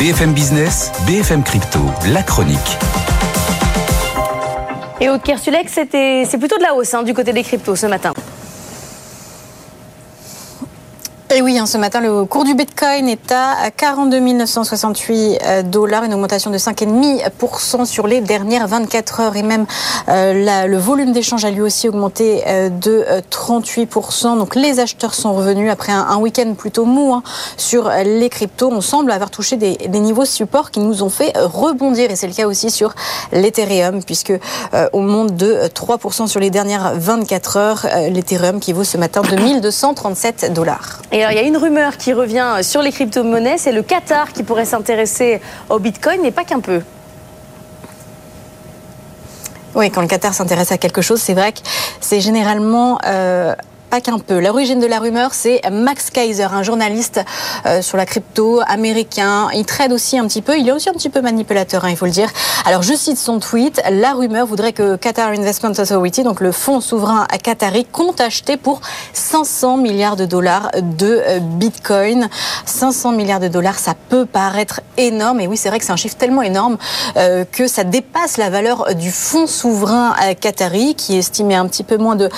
BFM Business, BFM Crypto, la chronique. Et au Kersulex, c'est plutôt de la hausse hein, du côté des cryptos ce matin. Et oui, hein, ce matin, le cours du Bitcoin est à 42 968 euh, dollars, une augmentation de 5,5% sur les dernières 24 heures. Et même euh, le volume d'échange a lui aussi augmenté euh, de 38%. Donc les acheteurs sont revenus après un, week-end plutôt mou hein, sur les cryptos. On semble avoir touché des, niveaux support qui nous ont fait rebondir. Et c'est le cas aussi sur l'Ethereum, puisque on monte de 3% sur les dernières 24 heures. L'Ethereum qui vaut ce matin 2237 dollars il y a une rumeur qui revient sur les crypto-monnaies, c'est le Qatar qui pourrait s'intéresser au Bitcoin, mais pas qu'un peu. Oui, quand le Qatar s'intéresse à quelque chose, c'est vrai que c'est généralement euh, pas qu'un peu. L'origine de la rumeur, c'est Max Kaiser, un journaliste euh, sur la crypto américain. Il trade aussi un petit peu. Il est aussi un petit peu manipulateur, hein, il faut le dire. Alors, je cite son tweet. La rumeur voudrait que Qatar Investment Authority, donc le fonds souverain qatari, compte acheter pour 500 milliards de dollars de euh, Bitcoin. 500 milliards de dollars, ça peut paraître énorme. Et oui, c'est vrai que c'est un chiffre tellement énorme euh, que ça dépasse la valeur du fonds souverain qatari, qui est estimé un petit peu moins de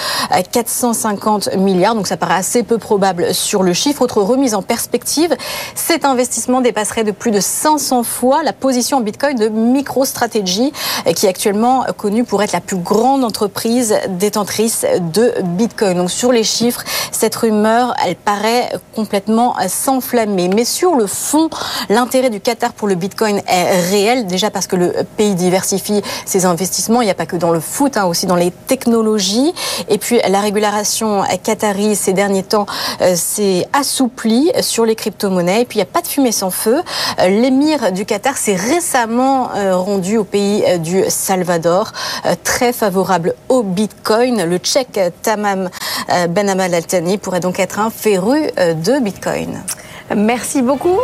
450 milliards, donc ça paraît assez peu probable sur le chiffre. Autre remise en perspective, cet investissement dépasserait de plus de 500 fois la position en Bitcoin de MicroStrategy, qui est actuellement connue pour être la plus grande entreprise détentrice de Bitcoin. Donc sur les chiffres, cette rumeur, elle paraît complètement s'enflammer. Mais sur le fond, l'intérêt du Qatar pour le Bitcoin est réel, déjà parce que le pays diversifie ses investissements. Il n'y a pas que dans le foot, hein, aussi dans les technologies. Et puis la régulation Qatari ces derniers temps euh, s'est assoupli sur les crypto-monnaies. Et puis il n'y a pas de fumée sans feu. Euh, l'émir du Qatar s'est récemment euh, rendu au pays du Salvador, très favorable au Bitcoin. Le Tchèque Tamam Ben Al Thani pourrait donc être un féru de Bitcoin. Merci beaucoup.